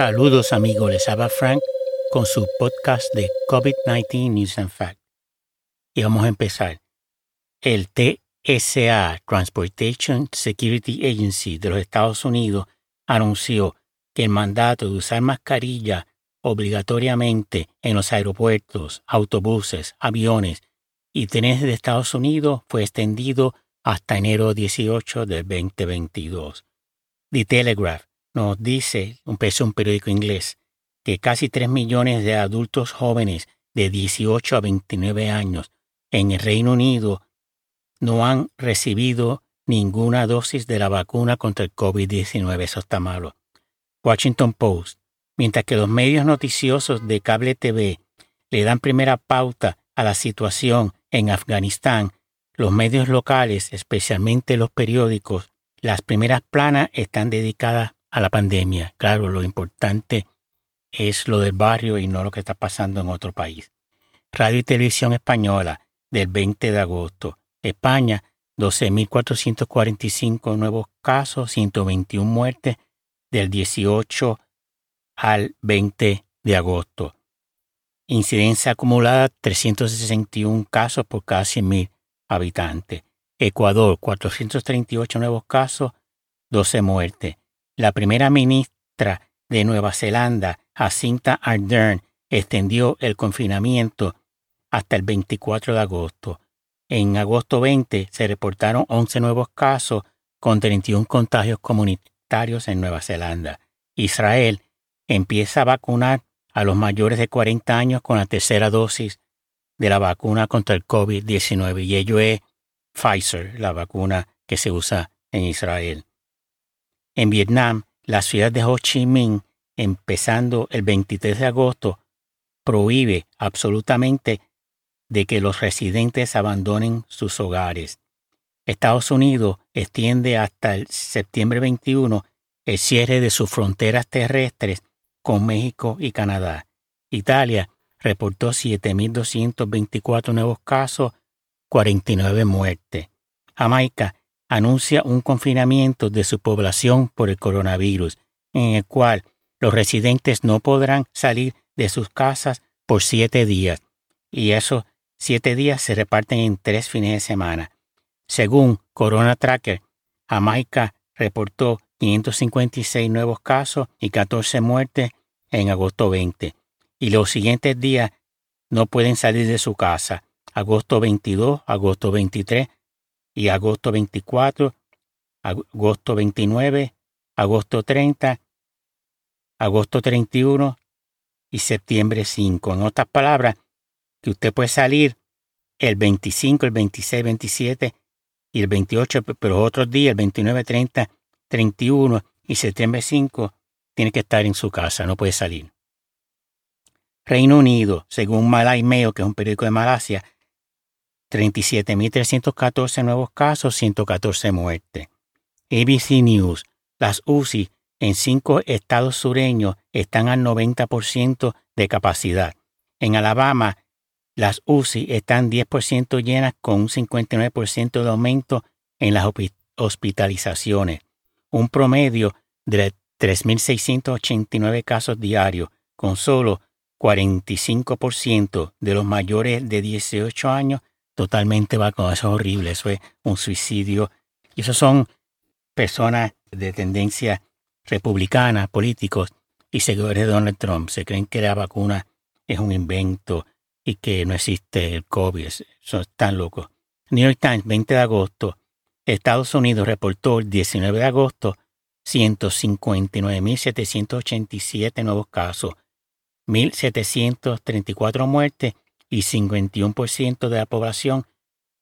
Saludos amigos, les habla Frank con su podcast de COVID-19 News and Facts. Y vamos a empezar. El TSA, Transportation Security Agency de los Estados Unidos, anunció que el mandato de usar mascarilla obligatoriamente en los aeropuertos, autobuses, aviones y trenes de Estados Unidos fue extendido hasta enero 18 del 2022. The Telegraph nos dice, un, un periódico inglés, que casi 3 millones de adultos jóvenes de 18 a 29 años en el Reino Unido no han recibido ninguna dosis de la vacuna contra el COVID-19. Eso está malo. Washington Post. Mientras que los medios noticiosos de cable TV le dan primera pauta a la situación en Afganistán, los medios locales, especialmente los periódicos, las primeras planas están dedicadas a la pandemia. Claro, lo importante es lo del barrio y no lo que está pasando en otro país. Radio y Televisión Española, del 20 de agosto. España, 12.445 nuevos casos, 121 muertes, del 18 al 20 de agosto. Incidencia acumulada 361 casos por cada 100.000 habitantes. Ecuador, 438 nuevos casos, 12 muertes. La primera ministra de Nueva Zelanda, Jacinta Ardern, extendió el confinamiento hasta el 24 de agosto. En agosto 20 se reportaron 11 nuevos casos con 31 contagios comunitarios en Nueva Zelanda. Israel empieza a vacunar a los mayores de 40 años con la tercera dosis de la vacuna contra el COVID-19 y ello es Pfizer, la vacuna que se usa en Israel. En Vietnam, la ciudad de Ho Chi Minh, empezando el 23 de agosto, prohíbe absolutamente de que los residentes abandonen sus hogares. Estados Unidos extiende hasta el septiembre 21 el cierre de sus fronteras terrestres con México y Canadá. Italia reportó 7.224 nuevos casos, 49 muertes. Jamaica anuncia un confinamiento de su población por el coronavirus, en el cual los residentes no podrán salir de sus casas por siete días, y esos siete días se reparten en tres fines de semana. Según Corona Tracker, Jamaica reportó 556 nuevos casos y 14 muertes en agosto 20, y los siguientes días no pueden salir de su casa. Agosto 22, agosto 23, y agosto 24, agosto 29, agosto 30, agosto 31 y septiembre 5. En otras palabras, que usted puede salir el 25, el 26, 27 y el 28, pero otros días, el 29, 30, 31 y septiembre 5, tiene que estar en su casa, no puede salir. Reino Unido, según Malay Mail, que es un periódico de Malasia, 37.314 nuevos casos, 114 muertes. ABC News, las UCI en cinco estados sureños están al 90% de capacidad. En Alabama, las UCI están 10% llenas con un 59% de aumento en las hospitalizaciones, un promedio de 3.689 casos diarios, con solo 45% de los mayores de 18 años totalmente vacunados. Eso es horrible, eso es un suicidio. Y esos son personas de tendencia republicana, políticos y seguidores de Donald Trump. Se creen que la vacuna es un invento y que no existe el COVID. Son tan locos. New York Times, 20 de agosto. Estados Unidos reportó el 19 de agosto 159.787 nuevos casos, 1.734 muertes y 51% de la población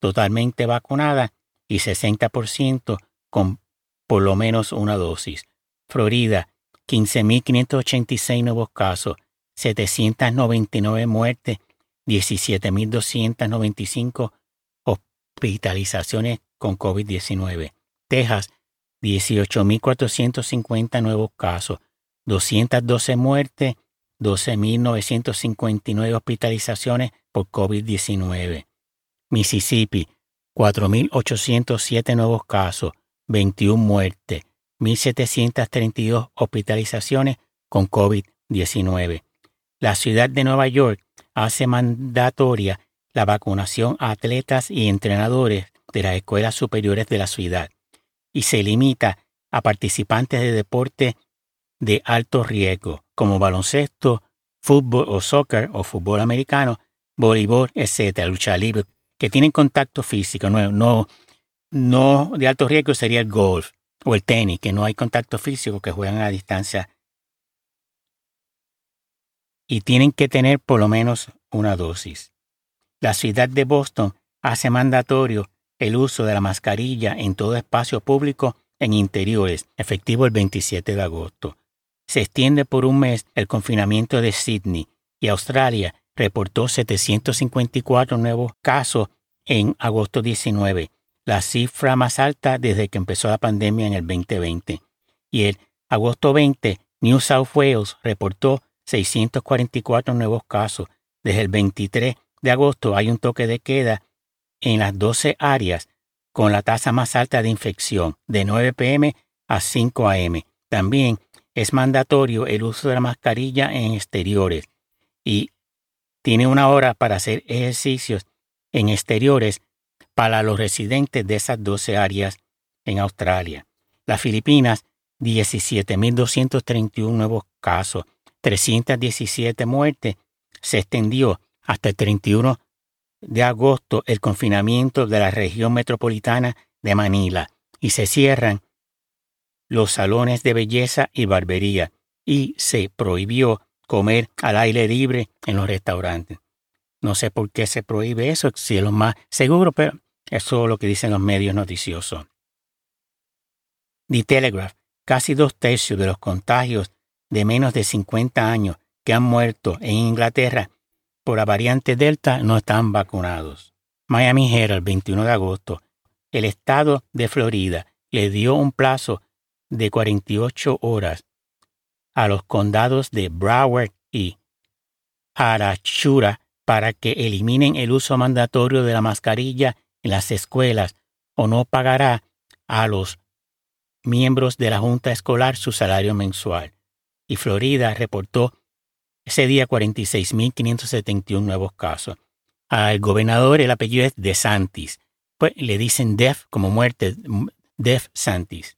totalmente vacunada y 60% con por lo menos una dosis. Florida, 15.586 nuevos casos, 799 muertes, 17.295 hospitalizaciones con COVID-19. Texas, 18.450 nuevos casos, 212 muertes 12.959 hospitalizaciones por COVID-19. Mississippi, 4.807 nuevos casos, 21 muertes, 1.732 hospitalizaciones con COVID-19. La ciudad de Nueva York hace mandatoria la vacunación a atletas y entrenadores de las escuelas superiores de la ciudad y se limita a participantes de deporte de alto riesgo, como baloncesto, fútbol o soccer o fútbol americano, voleibol, etc., lucha libre, que tienen contacto físico, no, no, no de alto riesgo sería el golf o el tenis, que no hay contacto físico, que juegan a distancia. Y tienen que tener por lo menos una dosis. La ciudad de Boston hace mandatorio el uso de la mascarilla en todo espacio público en interiores, efectivo el 27 de agosto. Se extiende por un mes el confinamiento de Sydney y Australia reportó 754 nuevos casos en agosto 19, la cifra más alta desde que empezó la pandemia en el 2020. Y el agosto 20, New South Wales reportó 644 nuevos casos. Desde el 23 de agosto hay un toque de queda en las 12 áreas con la tasa más alta de infección, de 9 pm a 5 am. También es mandatorio el uso de la mascarilla en exteriores y tiene una hora para hacer ejercicios en exteriores para los residentes de esas 12 áreas en Australia. Las Filipinas, 17.231 nuevos casos, 317 muertes. Se extendió hasta el 31 de agosto el confinamiento de la región metropolitana de Manila y se cierran los salones de belleza y barbería y se prohibió comer al aire libre en los restaurantes. No sé por qué se prohíbe eso, si es lo más seguro, pero eso es lo que dicen los medios noticiosos. The Telegraph, casi dos tercios de los contagios de menos de 50 años que han muerto en Inglaterra por la variante Delta no están vacunados. Miami Herald, el 21 de agosto, el estado de Florida le dio un plazo de 48 horas a los condados de Broward y Arachura para que eliminen el uso mandatorio de la mascarilla en las escuelas o no pagará a los miembros de la Junta Escolar su salario mensual. Y Florida reportó ese día 46.571 nuevos casos. Al gobernador el apellido es De Santis. Pues le dicen Def como muerte, Def Santis.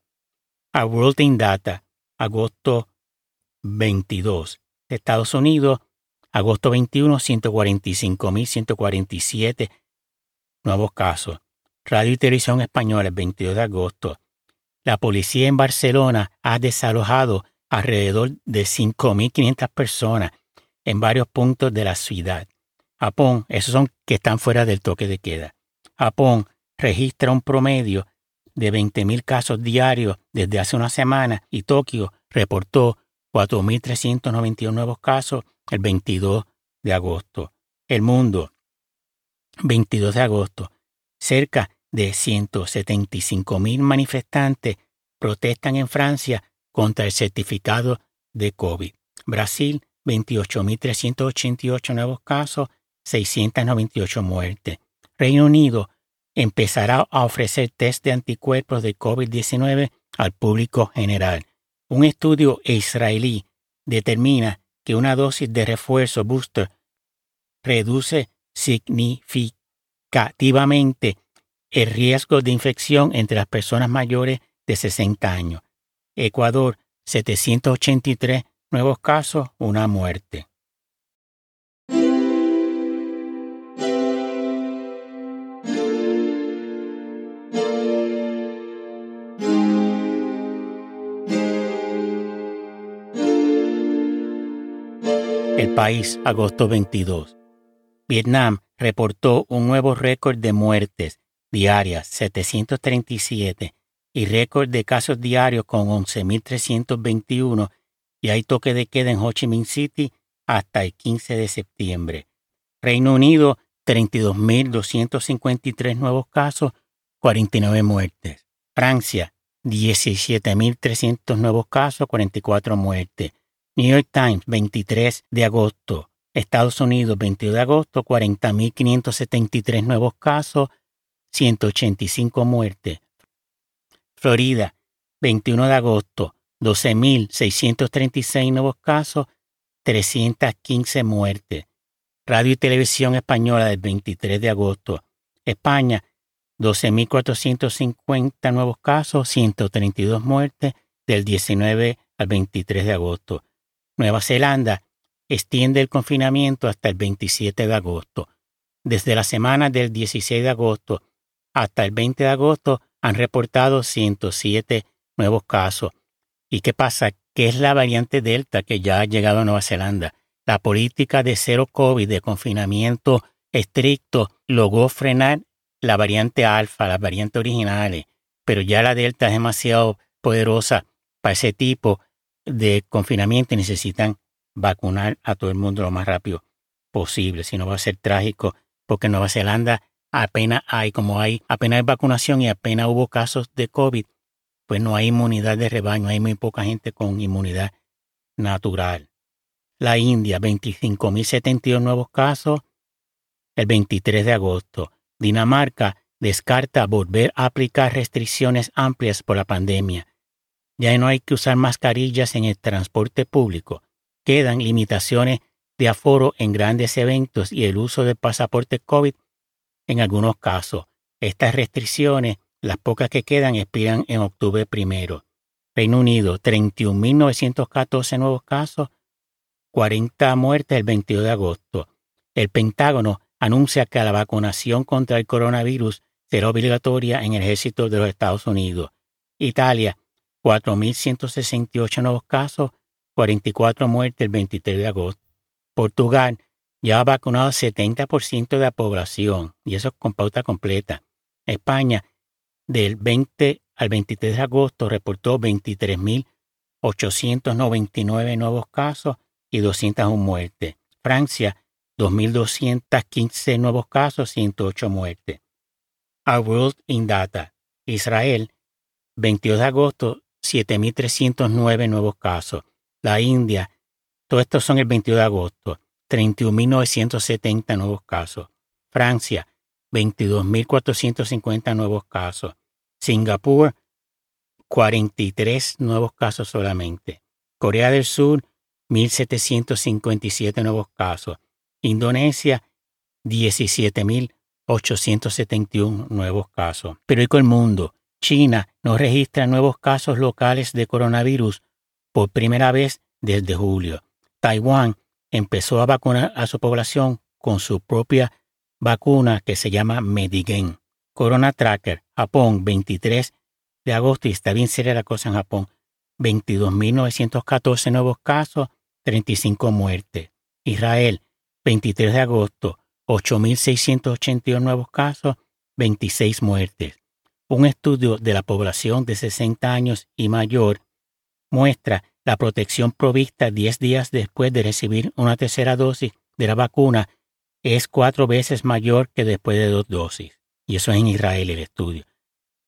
A World in Data, agosto 22. Estados Unidos, agosto 21, 145.147 nuevos casos. Radio y Televisión Española, el 22 de agosto. La policía en Barcelona ha desalojado alrededor de 5.500 personas en varios puntos de la ciudad. Japón, esos son que están fuera del toque de queda. Japón registra un promedio de 20.000 casos diarios desde hace una semana y Tokio reportó 4.391 nuevos casos el 22 de agosto. El mundo, 22 de agosto. Cerca de 175.000 manifestantes protestan en Francia contra el certificado de COVID. Brasil, 28.388 nuevos casos, 698 muertes. Reino Unido empezará a ofrecer test de anticuerpos de COVID-19 al público general. Un estudio israelí determina que una dosis de refuerzo booster reduce significativamente el riesgo de infección entre las personas mayores de 60 años. Ecuador, 783 nuevos casos, una muerte. País, agosto 22. Vietnam reportó un nuevo récord de muertes diarias, 737, y récord de casos diarios con 11.321 y hay toque de queda en Ho Chi Minh City hasta el 15 de septiembre. Reino Unido, 32.253 nuevos casos, 49 muertes. Francia, 17.300 nuevos casos, 44 muertes. New York Times, 23 de agosto. Estados Unidos, 22 de agosto, 40.573 nuevos casos, 185 muertes. Florida, 21 de agosto, 12.636 nuevos casos, 315 muertes. Radio y Televisión Española del 23 de agosto. España, 12.450 nuevos casos, 132 muertes del 19 al 23 de agosto. Nueva Zelanda extiende el confinamiento hasta el 27 de agosto. Desde la semana del 16 de agosto hasta el 20 de agosto han reportado 107 nuevos casos. ¿Y qué pasa? Que es la variante Delta que ya ha llegado a Nueva Zelanda. La política de cero COVID, de confinamiento estricto, logró frenar la variante alfa, las variantes originales, pero ya la Delta es demasiado poderosa para ese tipo de confinamiento y necesitan vacunar a todo el mundo lo más rápido posible, si no va a ser trágico, porque en Nueva Zelanda apenas hay, como hay, apenas hay vacunación y apenas hubo casos de COVID, pues no hay inmunidad de rebaño, hay muy poca gente con inmunidad natural. La India, 25.072 nuevos casos el 23 de agosto. Dinamarca descarta volver a aplicar restricciones amplias por la pandemia. Ya no hay que usar mascarillas en el transporte público. Quedan limitaciones de aforo en grandes eventos y el uso del pasaporte COVID en algunos casos. Estas restricciones, las pocas que quedan, expiran en octubre primero. Reino Unido, 31.914 nuevos casos, 40 muertes el 22 de agosto. El Pentágono anuncia que la vacunación contra el coronavirus será obligatoria en el ejército de los Estados Unidos. Italia, 4.168 nuevos casos, 44 muertes el 23 de agosto. Portugal ya ha vacunado 70% de la población, y eso con pauta completa. España, del 20 al 23 de agosto, reportó 23.899 nuevos casos y 201 muertes. Francia, 2.215 nuevos casos, 108 muertes. A World in Data, Israel, 22 de agosto, 7.309 nuevos casos. La India, todos estos son el 22 de agosto, 31.970 nuevos casos. Francia, 22.450 nuevos casos. Singapur, 43 nuevos casos solamente. Corea del Sur, 1.757 nuevos casos. Indonesia, 17.871 nuevos casos. Pero ¿y con el mundo? China no registra nuevos casos locales de coronavirus por primera vez desde julio. Taiwán empezó a vacunar a su población con su propia vacuna que se llama Medigen. Corona Tracker, Japón, 23 de agosto, y está bien seria la cosa en Japón, 22.914 nuevos casos, 35 muertes. Israel, 23 de agosto, 8.682 nuevos casos, 26 muertes. Un estudio de la población de 60 años y mayor muestra la protección provista 10 días después de recibir una tercera dosis de la vacuna es cuatro veces mayor que después de dos dosis. Y eso es en Israel el estudio.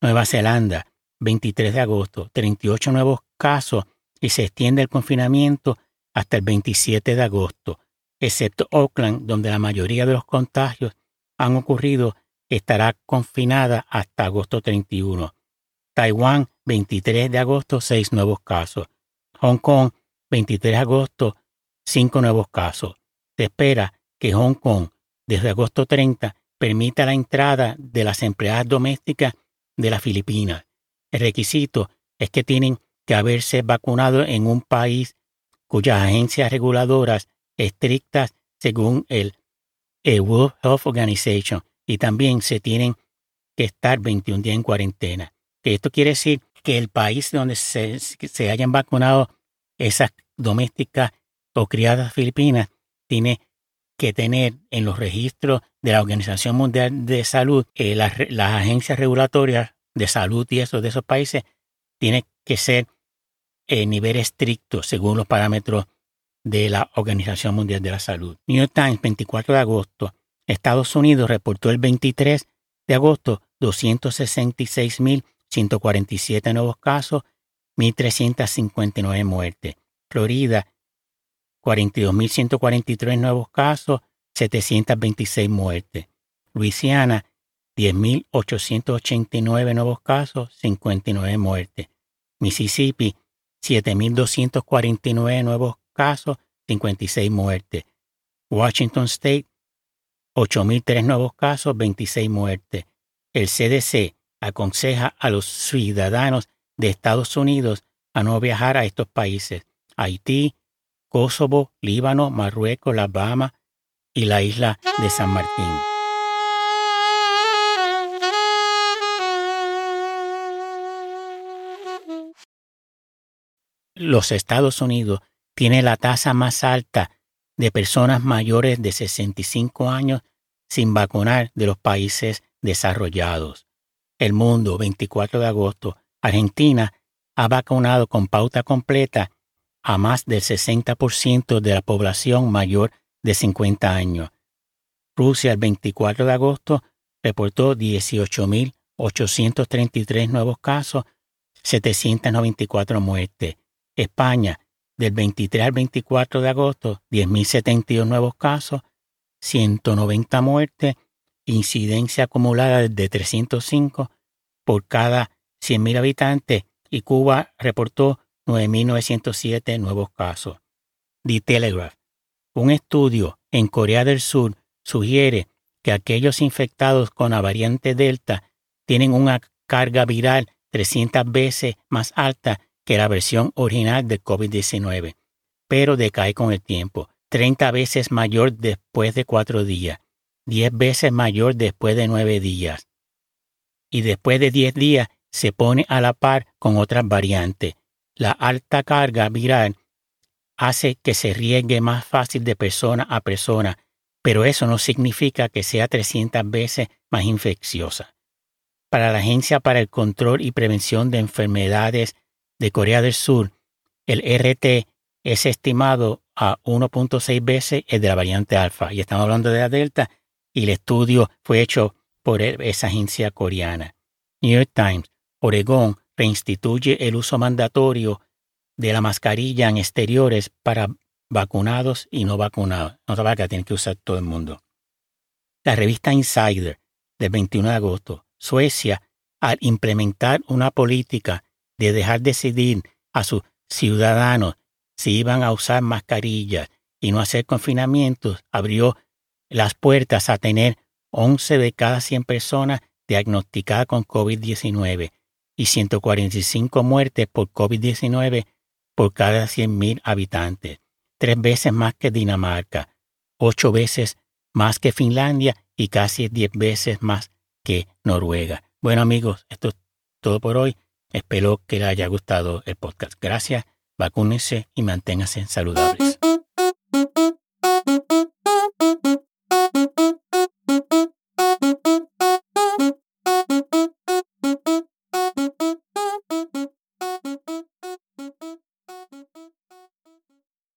Nueva Zelanda, 23 de agosto, 38 nuevos casos y se extiende el confinamiento hasta el 27 de agosto, excepto Auckland, donde la mayoría de los contagios han ocurrido, estará confinada hasta agosto 31. Taiwán, 23 de agosto, 6 nuevos casos. Hong Kong, 23 de agosto, 5 nuevos casos. Se espera que Hong Kong, desde agosto 30, permita la entrada de las empleadas domésticas de las Filipinas. El requisito es que tienen que haberse vacunado en un país cuyas agencias reguladoras estrictas según el, World Health Organization y también se tienen que estar 21 días en cuarentena. Esto quiere decir que el país donde se, se hayan vacunado esas domésticas o criadas filipinas tiene que tener en los registros de la Organización Mundial de Salud, eh, las, agencias regulatorias de salud y eso de esos países, tiene que ser en nivel estricto según los parámetros de la Organización Mundial de la Salud. New York Times, 24 de agosto. Estados Unidos reportó el 23 de agosto 266.000 147 nuevos casos, 1.359 muertes. Florida, 42.143 nuevos casos, 726 muertes. Luisiana, 10.889 nuevos casos, 59 muertes. Mississippi, 7.249 nuevos casos, 56 muertes. Washington State, 8.003 nuevos casos, 26 muertes. El CDC aconseja a los ciudadanos de Estados Unidos a no viajar a estos países. Haití, Kosovo, Líbano, Marruecos, las Bahamas y la isla de San Martín. Los Estados Unidos tienen la tasa más alta de personas mayores de 65 años sin vacunar de los países desarrollados. El mundo, 24 de agosto, Argentina ha vacunado con pauta completa a más del 60% de la población mayor de 50 años. Rusia el 24 de agosto reportó 18.833 nuevos casos, 794 muertes. España del 23 al 24 de agosto 10.072 nuevos casos, 190 muertes, incidencia acumulada de 305 por cada 100.000 habitantes y Cuba reportó 9.907 nuevos casos. The Telegraph. Un estudio en Corea del Sur sugiere que aquellos infectados con la variante Delta tienen una carga viral 300 veces más alta que la versión original de COVID-19, pero decae con el tiempo, 30 veces mayor después de cuatro días, 10 veces mayor después de nueve días. Y después de 10 días se pone a la par con otras variantes. La alta carga viral hace que se riegue más fácil de persona a persona, pero eso no significa que sea 300 veces más infecciosa. Para la Agencia para el Control y Prevención de Enfermedades de Corea del Sur, el RT es estimado a 1.6 veces el de la variante alfa. Y estamos hablando de la delta y el estudio fue hecho por esa agencia coreana. New York Times Oregón reinstituye el uso mandatorio de la mascarilla en exteriores para vacunados y no vacunados. No va que tiene que usar todo el mundo. La revista Insider del 21 de agosto, Suecia, al implementar una política de dejar decidir a sus ciudadanos si iban a usar mascarillas y no hacer confinamientos, abrió las puertas a tener 11 de cada 100 personas diagnosticadas con COVID-19 y 145 muertes por COVID-19 por cada 100.000 habitantes, tres veces más que Dinamarca, ocho veces más que Finlandia y casi diez veces más que Noruega. Bueno amigos, esto es todo por hoy. Espero que les haya gustado el podcast. Gracias, vacúnense y manténganse saludables.